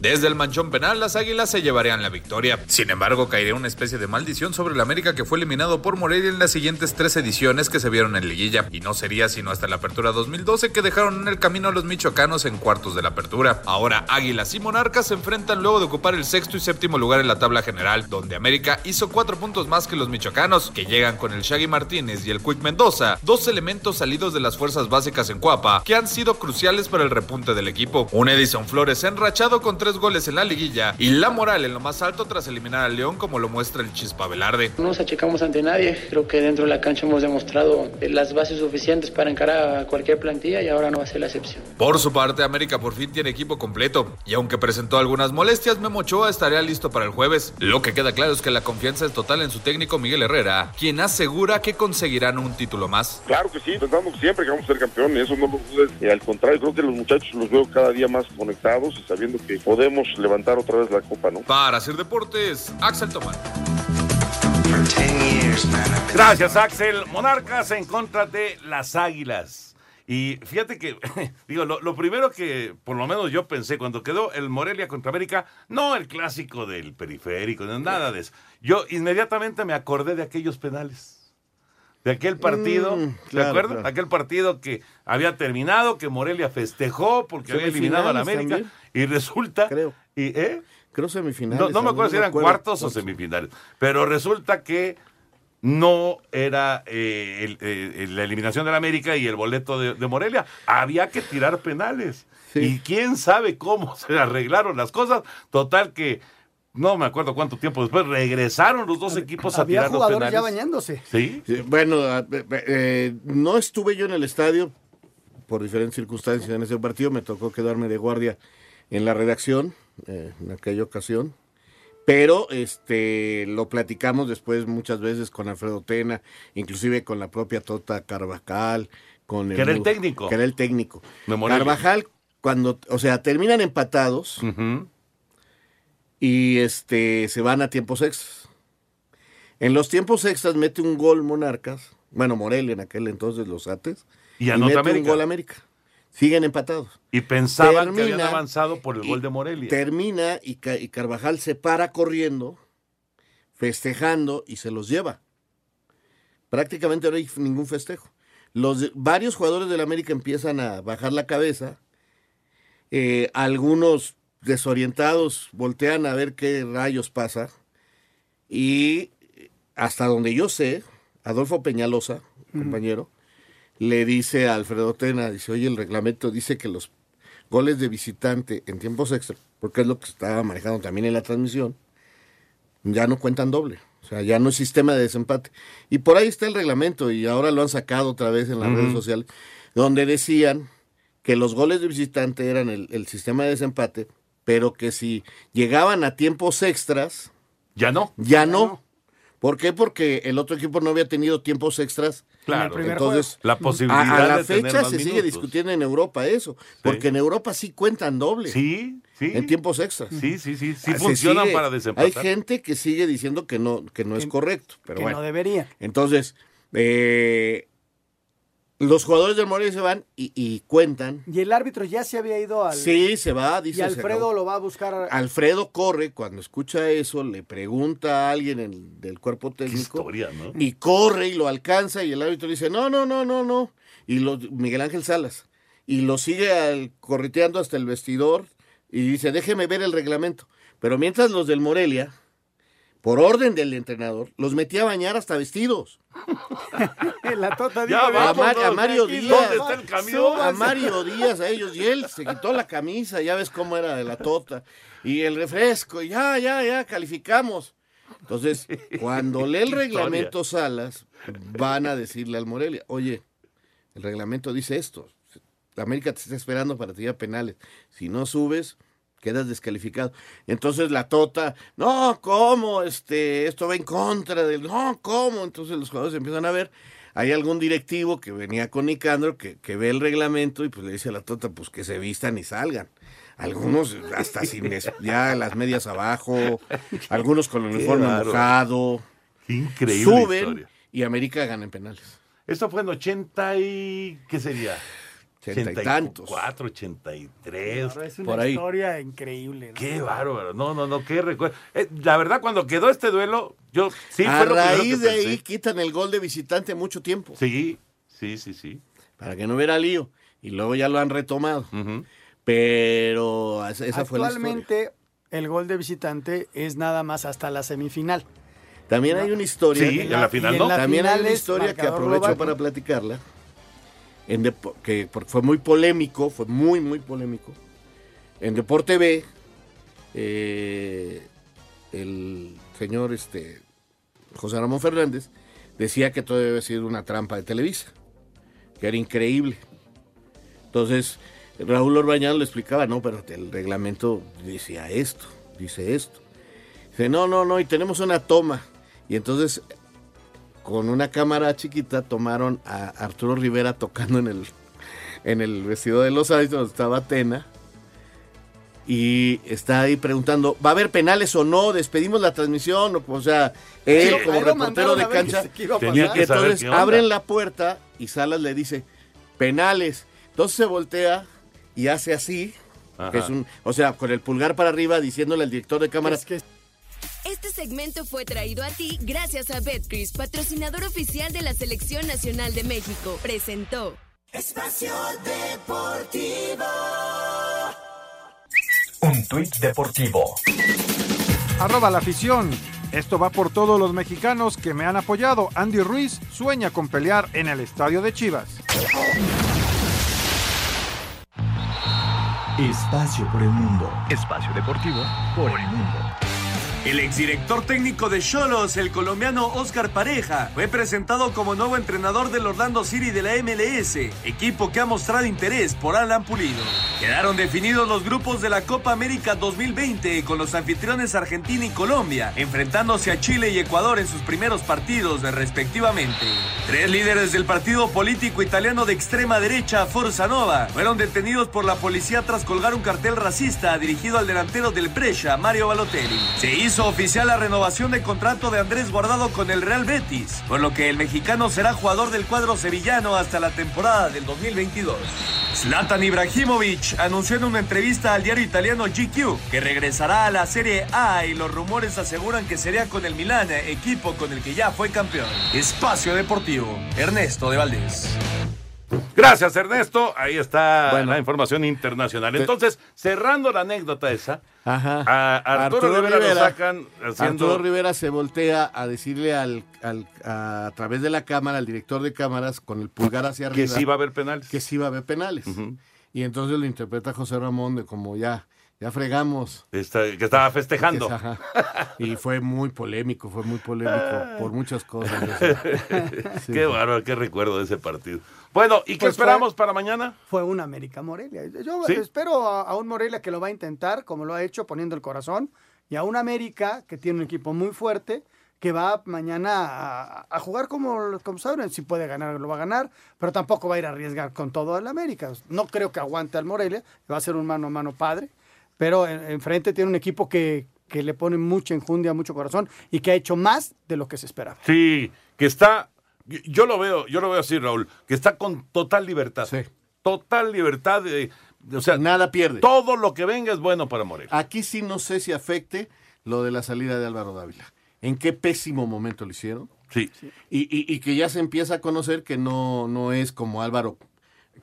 Desde el manchón penal, las águilas se llevarían la victoria. Sin embargo, caería una especie de maldición sobre el América que fue eliminado por Morelia en las siguientes tres ediciones que se vieron en liguilla. Y no sería sino hasta la apertura 2012 que dejaron en el camino a los michoacanos en cuartos de la apertura. Ahora, águilas y monarcas se enfrentan luego de ocupar el sexto y séptimo lugar en la tabla general, donde América hizo cuatro puntos más que los michoacanos, que llegan con el Shaggy Martínez y el Quick Mendoza, dos elementos salidos de las fuerzas básicas en Cuapa, que han sido cruciales para el repunte del equipo. Un Edison Flores enrachado con tres goles en la liguilla y la moral en lo más alto tras eliminar al León como lo muestra el Chispa Velarde. No nos achicamos ante nadie, creo que dentro de la cancha hemos demostrado las bases suficientes para encarar a cualquier plantilla y ahora no va a ser la excepción. Por su parte, América por fin tiene equipo completo y aunque presentó algunas molestias, Memo Ochoa estaría listo para el jueves. Lo que queda claro es que la confianza es total en su técnico Miguel Herrera, quien asegura que conseguirán un título más. Claro que sí, pensamos siempre que vamos a ser campeones, eso no lo dudes. Y al contrario, creo que los muchachos los veo cada día más conectados y sabiendo que podemos levantar otra vez la copa, ¿no? Para hacer deportes, Axel Tomás. Gracias, Axel. Monarcas en contra de las Águilas. Y fíjate que, [laughs] digo, lo, primero que por lo menos yo pensé cuando quedó el Morelia contra América, no el clásico del periférico, nada de eso. Yo inmediatamente me acordé de aquellos penales de aquel partido, mm, ¿de acuerdo? Aquel partido que había terminado, que Morelia festejó porque había eliminado a la América y resulta... Creo. Y, ¿eh? Creo semifinales. No, me acuerdo si eran cuartos o semifinales, pero resulta que no era eh, eh, la eliminación de la América y el boleto de, Morelia. Había que tirar penales. Y quién sabe cómo [laughs] se arreglaron las cosas. Total que no me acuerdo cuánto tiempo después, regresaron los dos equipos a tirar los penales. ya bañándose. ¿Sí? bueno, eh, no estuve yo en el estadio por diferentes circunstancias en ese partido, me tocó quedarme de guardia en la redacción eh, en aquella ocasión. Pero este lo platicamos después muchas veces con Alfredo Tena, inclusive con la propia Tota Carvajal, con el, que era el técnico. Que era el técnico. Carvajal, cuando, o sea, terminan empatados y este se van a tiempos extras. En los tiempos extras mete un gol Monarcas, bueno, Morelia en aquel entonces, los Ates, y, anota mete un gol América. Siguen empatados. Y pensaban que habían avanzado por el gol de Morelia. Termina y, y Carvajal se para corriendo, festejando y se los lleva. Prácticamente no hay ningún festejo. Los varios jugadores del América empiezan a bajar la cabeza. Eh, algunos desorientados voltean a ver qué rayos pasa. Y hasta donde yo sé, Adolfo Peñalosa, compañero, le dice a Alfredo Tena, dice, oye, el reglamento dice que los goles de visitante en tiempos extra, porque es lo que estaba manejando también en la transmisión, ya no cuentan doble. O sea, ya no es sistema de desempate. Y por ahí está el reglamento, y ahora lo han sacado otra vez en las redes sociales, donde decían que los goles de visitante eran el sistema de desempate, pero que si llegaban a tiempos extras... Ya no. Ya no. ¿Por qué? Porque el otro equipo no había tenido tiempos extras. Claro, entonces la posibilidad a, la fecha se sigue discutiendo en Europa eso, porque en Europa sí cuentan doble. Sí, sí. En tiempos extras. Sí, sí, sí, sí funcionan para desempatar. Hay gente que sigue diciendo que no que no es correcto, pero que bueno. no debería. Entonces, eh, los jugadores del Morelia se van y, y cuentan. Y el árbitro ya se había ido al. Sí, se va, dice. Y Alfredo lo va a buscar. a- Alfredo corre, cuando escucha eso, le pregunta a alguien en- del cuerpo técnico. historia, ¿no? Y corre y lo alcanza y el árbitro dice, no, no, no, no, no. Y lo, Miguel Ángel Salas. Y lo sigue al- correteando hasta el vestidor y dice, déjeme ver el reglamento. Pero mientras los del Morelia, por orden del entrenador, los metía a bañar hasta vestidos. [laughs] la tota Ya dijo, a, Mar- Mario aquí, Díaz. ¿dónde está el camión? A Mario Díaz, a ellos. Y él se quitó la camisa, ya ves cómo era de la tota. Y el refresco, y ya, ya, ya, calificamos. Entonces, cuando lee el reglamento Salas, van a decirle al Morelia, oye, el reglamento dice esto. La América te está esperando para tirar penales. Si no subes, quedas descalificado. Entonces la Tota, no, ¿cómo? Este, esto va en contra del, no, ¿cómo? Entonces los jugadores empiezan a ver. Hay algún directivo que venía con Nicandro que, que ve el reglamento y pues le dice a la Tota, pues que se vistan y salgan. Algunos hasta sin ya las medias abajo, [laughs] algunos con el uniforme mojado. Increíble Suben historia. y América gana en penales. Esto fue en 80 y... ¿Qué sería? Ochenta y tantos. 84, 83. Es una por ahí. historia increíble. ¿no? Qué bárbaro. No, no, no, qué recuerdo. Eh, la verdad, cuando quedó este duelo, yo sí a fue lo raíz que de ahí quitan el gol de visitante mucho tiempo. Sí, sí, sí, sí. Para que no hubiera lío. Y luego ya lo han retomado. Pero esa esa fue la historia. Actualmente, el gol de visitante es nada más hasta la semifinal. También hay una historia. Sí, en la final, ¿no? en la También hay una historia que aprovecho global, para platicarla. En que porque fue muy polémico, fue muy, muy polémico. En Deporte B, eh, el señor este, José Ramón Fernández decía que todo debe sido una trampa de Televisa, que era increíble. Entonces, Raúl Orbañán le explicaba, no, pero el reglamento decía esto, dice esto. Dice, no, no, no, y tenemos una toma. Y entonces, con una cámara chiquita, tomaron a Arturo Rivera tocando en el, en el vestido de los Aires, donde estaba Atena. Y está ahí preguntando, ¿va a haber penales o no? ¿Despedimos la transmisión? O, o sea, él Sí, como reportero de cancha, [laughs] Tenía que entonces qué onda. abren la puerta y Salas le dice, penales. Entonces se voltea y hace así, que es un, o sea, con el pulgar para arriba diciéndole al director de cámara, Este segmento fue traído a ti gracias a Betcris, patrocinador oficial de la Selección Nacional de México. Presentó. Espacio Deportivo. Un tuit deportivo. Arroba la afición. Esto va por todos los mexicanos que me han apoyado. Andy Ruiz sueña con pelear en el estadio de Chivas. Espacio por el mundo. Espacio deportivo por el mundo. El exdirector técnico de Cholos, el colombiano Oscar Pareja, fue presentado como nuevo entrenador del Orlando City de la MLS, equipo que ha mostrado interés por Alan Pulido. Quedaron definidos los grupos de la Copa América 2020 con los anfitriones Argentina y Colombia, enfrentándose a Chile y Ecuador en sus primeros partidos respectivamente. Tres líderes del partido político italiano de extrema derecha, Forza Nova, fueron detenidos por la policía tras colgar un cartel racista dirigido al delantero del Brescia, Mario Balotelli. Se hizo oficial la renovación de contrato de Andrés Guardado con el Real Betis, por lo que el mexicano será jugador del cuadro sevillano hasta la temporada del 2022. Zlatan Ibrahimovic anunció en una entrevista al diario italiano GQ que regresará a la Serie A y los rumores aseguran que sería con el Milan, equipo con el que ya fue campeón. Espacio Deportivo, Ernesto de Valdés. Gracias, Ernesto. Ahí está la información internacional. Entonces, cerrando la anécdota esa, Ajá. a Arturo, Rivera, lo sacan haciendo... Arturo Rivera se voltea a decirle al, al- a, a través de la cámara, al director de cámaras, con el pulgar hacia Que arriba. sí va a haber penales. Que sí va a haber penales. Y entonces lo interpreta José Ramón de como ya, ya fregamos. Está- que estaba festejando. Que es- ajá. Y fue muy polémico, fue muy polémico por muchas cosas. [laughs] Sí. Qué bárbaro, qué recuerdo de ese partido. Bueno, ¿y qué Pues fue- esperamos para mañana? Fue un América Morelia. Yo ¿Sí? espero a, a un Morelia que lo va a intentar, como lo ha hecho, poniendo el corazón, y a un América que tiene un equipo muy fuerte, que va mañana a, a jugar como, como saben, si puede ganar, lo va a ganar, pero tampoco va a ir a arriesgar con todo el América. No creo que aguante al Morelia, va a ser un mano a mano padre, pero en- enfrente tiene un equipo que, que le pone mucha enjundia, mucho corazón, y que ha hecho más de lo que se esperaba. Sí, que está yo lo veo, yo lo veo así, Raúl, que está con total libertad. Total libertad de, o sea, nada pierde. Todo lo que venga es bueno para Morelia. Aquí sí no sé si afecte lo de la salida de Álvaro Dávila. ¿En qué pésimo momento lo hicieron? Sí. Y, y, que ya se empieza a conocer que no, no es como Álvaro,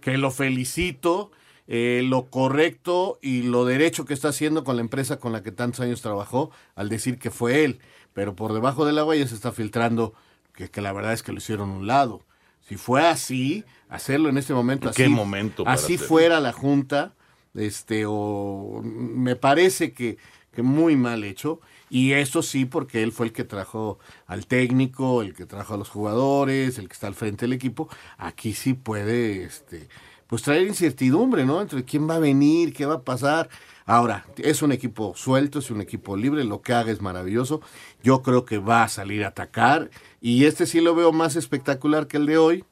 que lo felicito, eh, lo correcto y lo derecho que está haciendo con la empresa con la que tantos años trabajó al decir que fue él. Pero por debajo del agua ya se está filtrando que, que la verdad es que lo hicieron a un lado. Si fue así, hacerlo en este momento así. ¿Qué momento? así fuera la Junta, este, o me parece que, que muy mal hecho. Y eso sí, porque él fue el que trajo al técnico, el que trajo a los jugadores, el que está al frente del equipo. Aquí sí puede, este, pues traer incertidumbre, ¿no? Entre quién va a venir, qué va a pasar. Ahora, es un equipo suelto, es un equipo libre, lo que haga es maravilloso. Yo creo que va a salir a atacar y este sí lo veo más espectacular que el de hoy.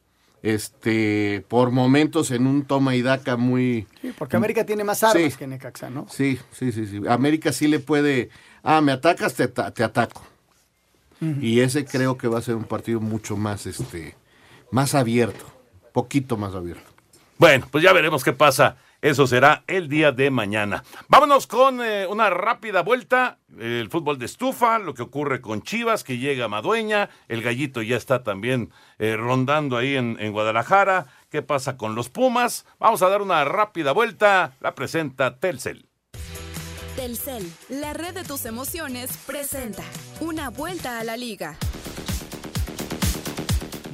Este, por momentos en un toma y daca muy... Sí, porque América tiene más armas que Necaxa, ¿no? Sí, sí, sí, sí. América sí le puede... Ah, me atacas, te, te ataco. Y ese creo que va a ser un partido mucho más, este, más abierto, poquito más abierto. Bueno, pues ya veremos qué pasa eso será el día de mañana. Vámonos con eh, una rápida vuelta. El fútbol de estufa, lo que ocurre con Chivas, que llega a Madueña. El gallito ya está también eh, rondando ahí en, en Guadalajara. ¿Qué pasa con los Pumas? Vamos a dar una rápida vuelta. La presenta Telcel. Telcel, la red de tus emociones, presenta una vuelta a la liga.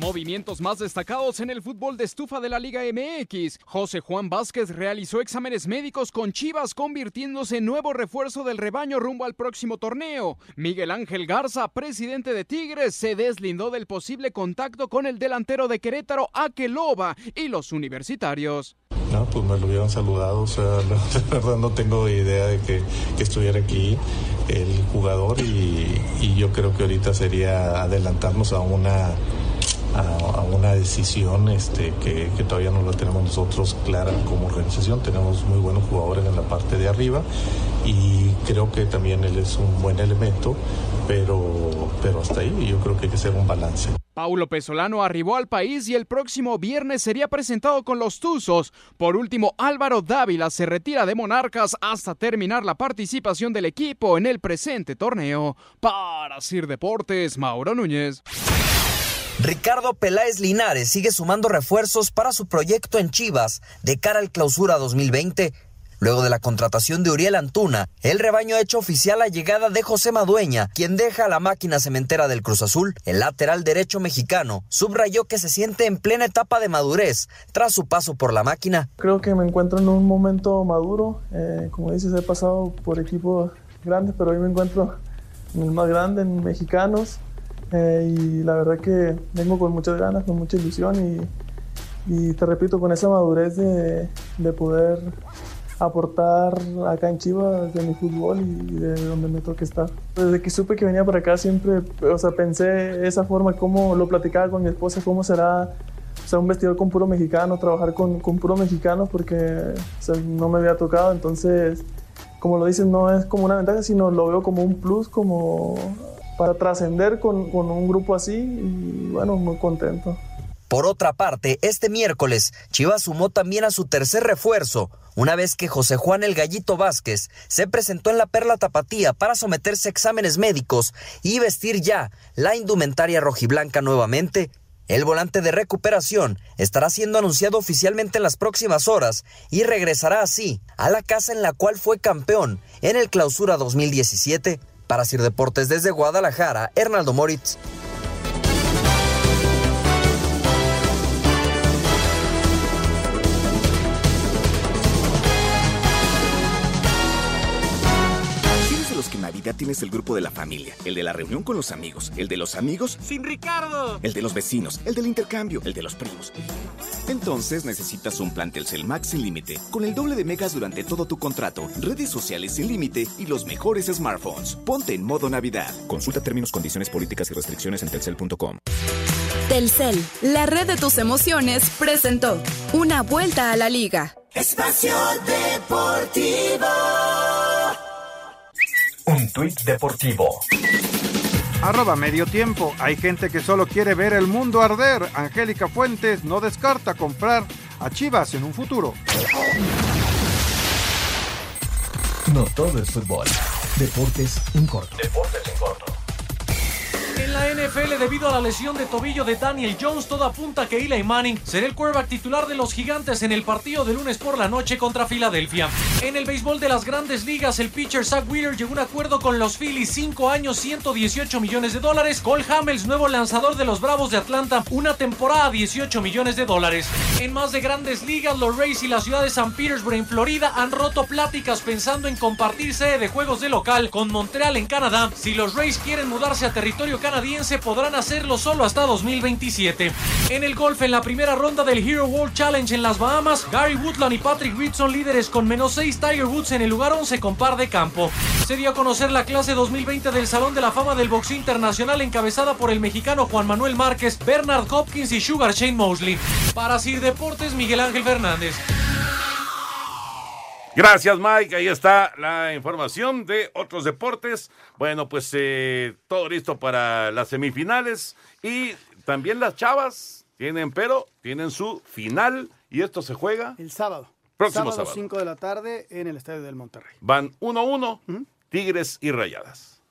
Movimientos más destacados en el fútbol de estufa de la Liga MX. José Juan Vázquez realizó exámenes médicos con Chivas, convirtiéndose en nuevo refuerzo del rebaño rumbo al próximo torneo. Miguel Ángel Garza, presidente de Tigres, se deslindó del posible contacto con el delantero de Querétaro, Akeloba, y los universitarios. No, pues me lo hubieran saludado, o sea, [laughs] la verdad no tengo idea de que, estuviera aquí el jugador y, yo creo que ahorita sería adelantarnos a, una decisión este, que, todavía no la tenemos nosotros clara como organización. Tenemos muy buenos jugadores en la parte de arriba y creo que también él es un buen elemento, pero, pero hasta ahí yo creo que hay que hacer un balance. Paulo Pesolano arribó al país y el próximo viernes sería presentado con los Tuzos. Por último, Álvaro Dávila se retira de Monarcas hasta terminar la participación del equipo en el presente torneo. Para Sir Deportes, Mauro Núñez. Ricardo Peláez Linares sigue sumando refuerzos para su proyecto en Chivas de cara al clausura 2020. Luego de la contratación de Uriel Antuna, el rebaño ha hecho oficial la llegada de José Madueña, quien deja la máquina cementera del Cruz Azul. El lateral derecho mexicano subrayó que se siente en plena etapa de madurez tras su paso por la máquina. Creo que me encuentro en un momento maduro. Eh, como dices, he pasado por equipos grandes, pero hoy me encuentro en el más grande, en mexicanos. Eh, y la verdad que vengo con muchas ganas, con mucha ilusión y, y te repito, con esa madurez de, de, poder aportar acá en Chivas de mi fútbol y de donde me toque estar. Desde que supe que venía para acá siempre, o sea, pensé esa forma, cómo lo platicaba con mi esposa, cómo será o sea, un vestidor con puro mexicano, trabajar con, con puro mexicano porque no me había tocado, entonces, como lo dices, no es como una ventaja, sino lo veo como un plus, como para trascender con, un grupo así y bueno, muy contento. Por otra parte, este miércoles, Chivas sumó también a su tercer refuerzo, una vez que José Juan El Gallito Vázquez se presentó en la Perla Tapatía para someterse a exámenes médicos y vestir ya la indumentaria rojiblanca nuevamente. El volante de recuperación estará siendo anunciado oficialmente en las próximas horas y regresará así a la casa en la cual fue campeón en el Clausura 2017. Para Sir Deportes desde Guadalajara, Hernaldo Moritz. Tienes el grupo de la familia, el de la reunión con los amigos, el de los amigos sin Ricardo, el de los vecinos, el del intercambio, el de los primos. Entonces necesitas un plan Telcel Max sin límite, con el doble de megas durante todo tu contrato, redes sociales sin límite y los mejores smartphones. Ponte en modo Navidad. Consulta términos, condiciones políticas y restricciones en telcel.com. Telcel, la red de tus emociones, presentó una vuelta a la liga. Espacio Deportivo. Un tuit deportivo. Arroba medio tiempo. Hay gente que solo quiere ver el mundo arder. Angélica Fuentes no descarta comprar a Chivas en un futuro. No todo es fútbol. Deportes en corto. Deportes en corto. En la NFL, debido a la lesión de tobillo de Daniel Jones, todo apunta que Eli Manning será el quarterback titular de los gigantes en el partido de lunes por la noche contra Filadelfia. En el béisbol de las grandes ligas, el pitcher Zach Wheeler llegó a un acuerdo con los Phillies, 5 años, 118 millones de dólares. Cole Hamels, nuevo lanzador de los Bravos de Atlanta, una temporada, 18 millones de dólares. En más de grandes ligas, los Rays y la ciudad de San Petersburg en Florida han roto pláticas pensando en compartir sede de juegos de local con Montreal en Canadá. Si los Rays quieren mudarse a territorio canadiense, podrán hacerlo solo hasta 2027. En el golf, en la primera ronda del Hero World Challenge en las Bahamas, Gary Woodland y Patrick Reed son líderes con menos 6 Tiger Woods en el lugar 11 con par de campo. Se dio a conocer la clase 2020 del Salón de la Fama del Boxeo Internacional encabezada por el mexicano Juan Manuel Márquez, Bernard Hopkins y Sugar Shane Mosley. Para Sir Deportes, Miguel Ángel Fernández. Gracias, Mike. Ahí está la información de otros deportes. Bueno, pues eh, todo listo para las semifinales. Y también las chavas tienen, pero tienen su final. Y esto se juega El sábado. Próximo sábado. sábado. 5 de la tarde en el Estadio del Monterrey. Van 1-1, Tigres y Rayadas.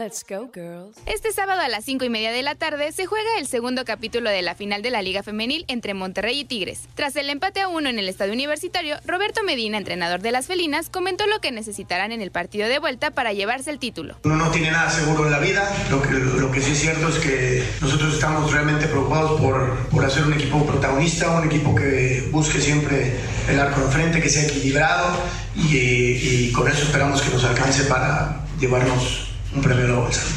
Let's go, girls. Este sábado a las 5 y media de la tarde se juega el segundo capítulo de la final de la Liga Femenil entre Monterrey y Tigres. Tras el empate a uno en el estadio universitario, Roberto Medina, entrenador de las felinas, comentó lo que necesitarán en el partido de vuelta para llevarse el título. Uno no tiene nada seguro en la vida. Lo que, lo que sí es cierto es que nosotros estamos realmente preocupados por, por hacer un equipo protagonista, un equipo que busque siempre el arco de frente, que sea equilibrado y, y con eso esperamos que nos alcance para llevarnos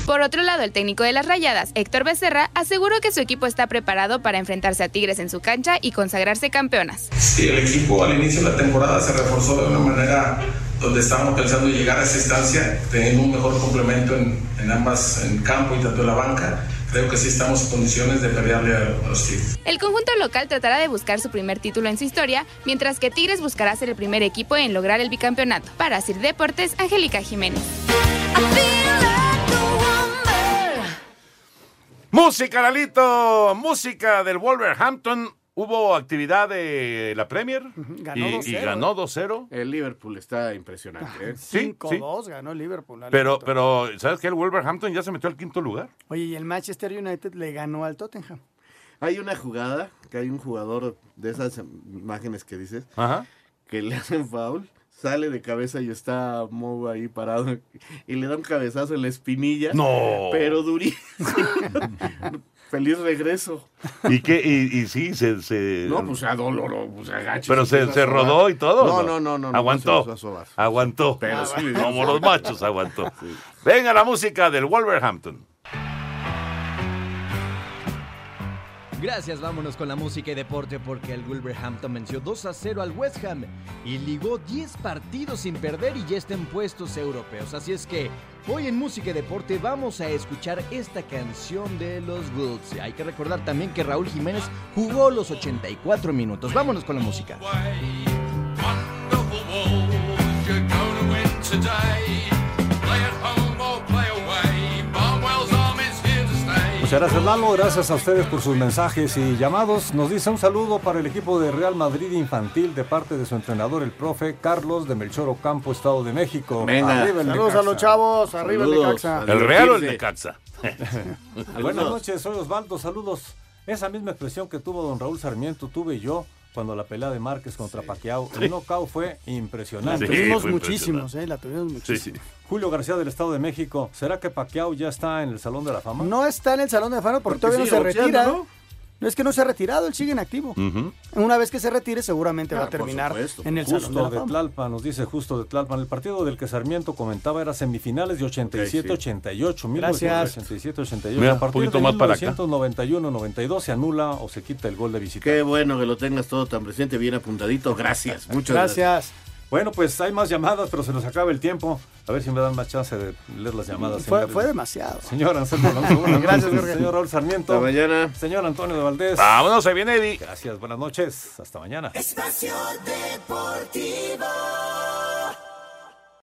Por otro lado, el técnico de las Rayadas, Héctor Becerra, aseguró que su equipo está preparado para enfrentarse a Tigres en su cancha y consagrarse campeonas. Sí, el equipo al inicio de la temporada se reforzó de una manera donde estábamos pensando en llegar a esa instancia, teniendo un mejor complemento en, en ambas, en campo y tanto en la banca. Creo que sí estamos en condiciones de pelearle a, a los Tigres. El conjunto local tratará de buscar su primer título en su historia, mientras que Tigres buscará ser el primer equipo en lograr el bicampeonato. Para Sir Deportes, Angélica Jiménez. Música, Lalito. Música del Wolverhampton. Hubo actividad de la Premier Ganó y, 2-0, y ganó 2-0. El Liverpool está impresionante. ¿eh? Sí, 5-2 ganó el Liverpool. Pero, pero, ¿sabes qué? El Wolverhampton ya se metió al quinto lugar. Oye, y el Manchester United le ganó al Tottenham. Hay una jugada que hay un jugador de esas imágenes que dices Ajá. que le hacen foul, sale de cabeza y está Mou ahí parado [laughs] y le da un cabezazo en la espinilla. No. Pero durísimo. [laughs] Feliz regreso. ¿Y qué? Y, y sí, se... se- No, pues a dolor, pues agacho. Pero se, se rodó y todo. No, ¿o no, no, no. no, Aguantó. Aguantó. Pero sí Como los machos, aguantó. Venga la música del Wolverhampton. Gracias, vámonos con la música y deporte porque el Wolverhampton venció 2 a 0 al West Ham y ligó 10 partidos sin perder y ya está en puestos europeos. Así es que hoy en música y deporte vamos a escuchar esta canción de los Wolves. Hay que recordar también que Raúl Jiménez jugó los 84 minutos. Vámonos con la música. Muchas gracias Lalo, gracias a ustedes por sus mensajes y llamados. Nos dice un saludo para el equipo de Real Madrid Infantil de parte de su entrenador, el profe Carlos de Melchor Ocampo, Estado de México. Venga. Arriba el Saludos a los chavos, arriba el Saludos. Necaxa. ¿El Real o el Necaxa? [laughs] Buenas noches, soy Osvaldo, saludos. Esa misma expresión que tuvo don Raúl Sarmiento tuve yo cuando la pelea de Márquez contra Pacquiao. El Sí. knockout fue impresionante. La tuvimos muchísimos, eh, la tuvimos muchísimos. Julio García del Estado de México, ¿será que Pacquiao ya está en el Salón de la Fama? No está en el Salón de Fama porque, Porque todavía no se boxeando, retira. ¿no? ¿No? es que no se ha retirado, él sigue en activo. Una vez que se retire, seguramente va a terminar en el Salón de Justo la de Fama. Tlalpan, nos dice Justo de Tlalpan. El partido del que Sarmiento comentaba era semifinales de 87-88. Gracias. 1987-88. Mira, a partir un poquito de más para acá. 1991-92 se anula o se quita el gol de visita. Qué bueno que lo tengas todo tan presente, bien apuntadito. Gracias, muchas gracias. Bueno, pues hay más llamadas, pero se nos acaba el tiempo. A ver si me dan más chance de leer las llamadas. Fue, demasiado. Señor Anselmo Alonso, [laughs] Gracias. Jorge. Señor Raúl Sarmiento. Hasta mañana. Señor Antonio de Valdés. Vámonos, se viene Eddie. Gracias, buenas noches. Hasta mañana. Espacio Deportivo.